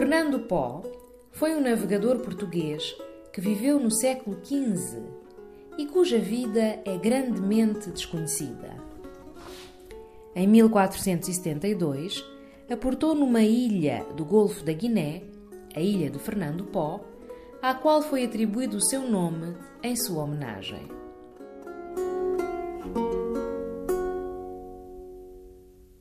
Fernando Pó foi um navegador português que viveu no século XV e cuja vida é grandemente desconhecida. Em 1472, aportou numa ilha do Golfo da Guiné, a ilha de Fernando Pó, à qual foi atribuído o seu nome em sua homenagem.